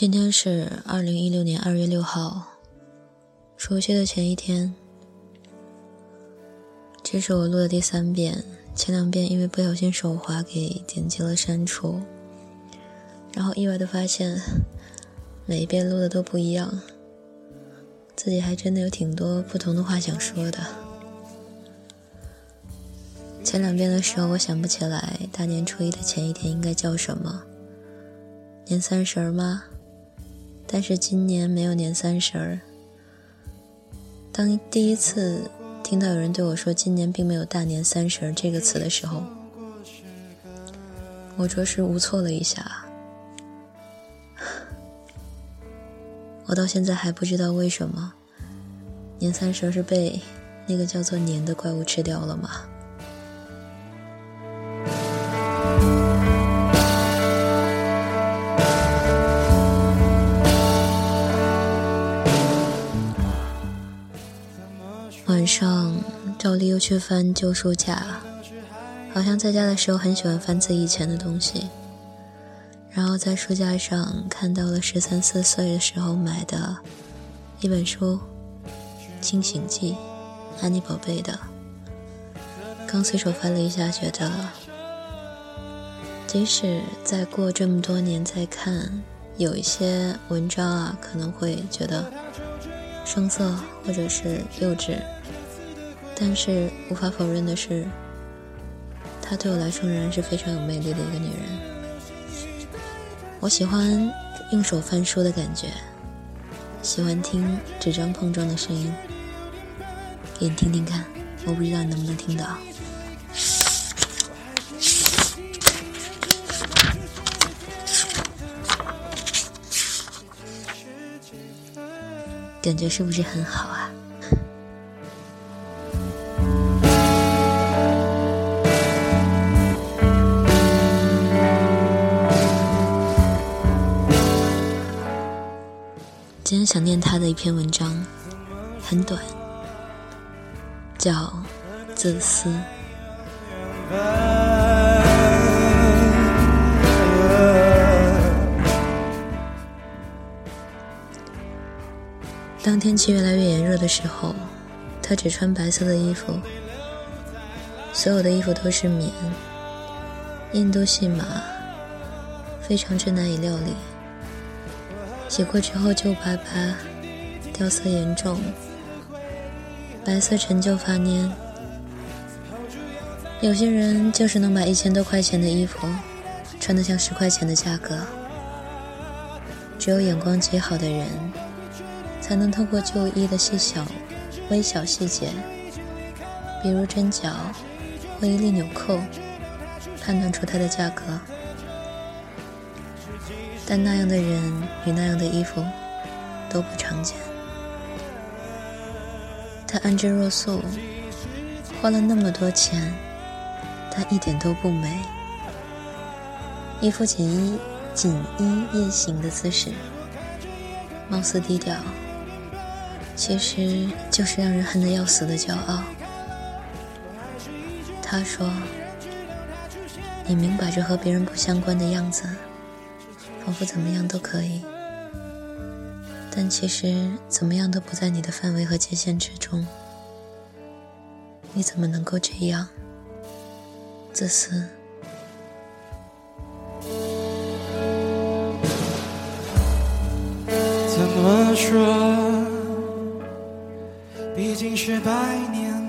今天是二零一六年二月六号，除夕的前一天。这是我录的第三遍，前两遍因为不小心手滑给点击了删除，然后意外的发现每一遍录的都不一样，自己还真的有挺多不同的话想说的。前两遍的时候，我想不起来大年初一的前一天应该叫什么，年三十吗？但是今年没有年三十儿。当第一次听到有人对我说“今年并没有大年三十儿”这个词的时候，我着实无措了一下。我到现在还不知道为什么年三十儿是被那个叫做“年”的怪物吃掉了吗？晚上，照例又去翻旧书架，好像在家的时候很喜欢翻自己以前的东西。然后在书架上看到了十三四岁的时候买的一本书《清醒记》，安妮宝贝的。刚随手翻了一下，觉得即使再过这么多年再看，有一些文章啊，可能会觉得生涩或者是幼稚。但是无法否认的是，她对我来说仍然是非常有魅力的一个女人。我喜欢用手翻书的感觉，喜欢听纸张碰撞的声音。给你听听看，我不知道你能不能听到，感觉是不是很好啊？今天想念他的一篇文章，很短，叫《自私》。当天气越来越炎热的时候，他只穿白色的衣服，所有的衣服都是棉，印度细麻，非常之难以料理。洗过之后旧巴巴，掉色严重，白色陈旧发蔫。有些人就是能把一千多块钱的衣服穿得像十块钱的价格。只有眼光极好的人，才能透过旧衣的细小、微小细节，比如针脚或一粒纽扣，判断出它的价格。但那样的人与那样的衣服都不常见。他安之若素，花了那么多钱，但一点都不美。一副锦衣锦衣夜行的姿势，貌似低调，其实就是让人恨得要死的骄傲。他说：“你明摆着和别人不相关的样子。”仿佛怎么样都可以，但其实怎么样都不在你的范围和界限之中。你怎么能够这样自私？怎么说？已经是百年。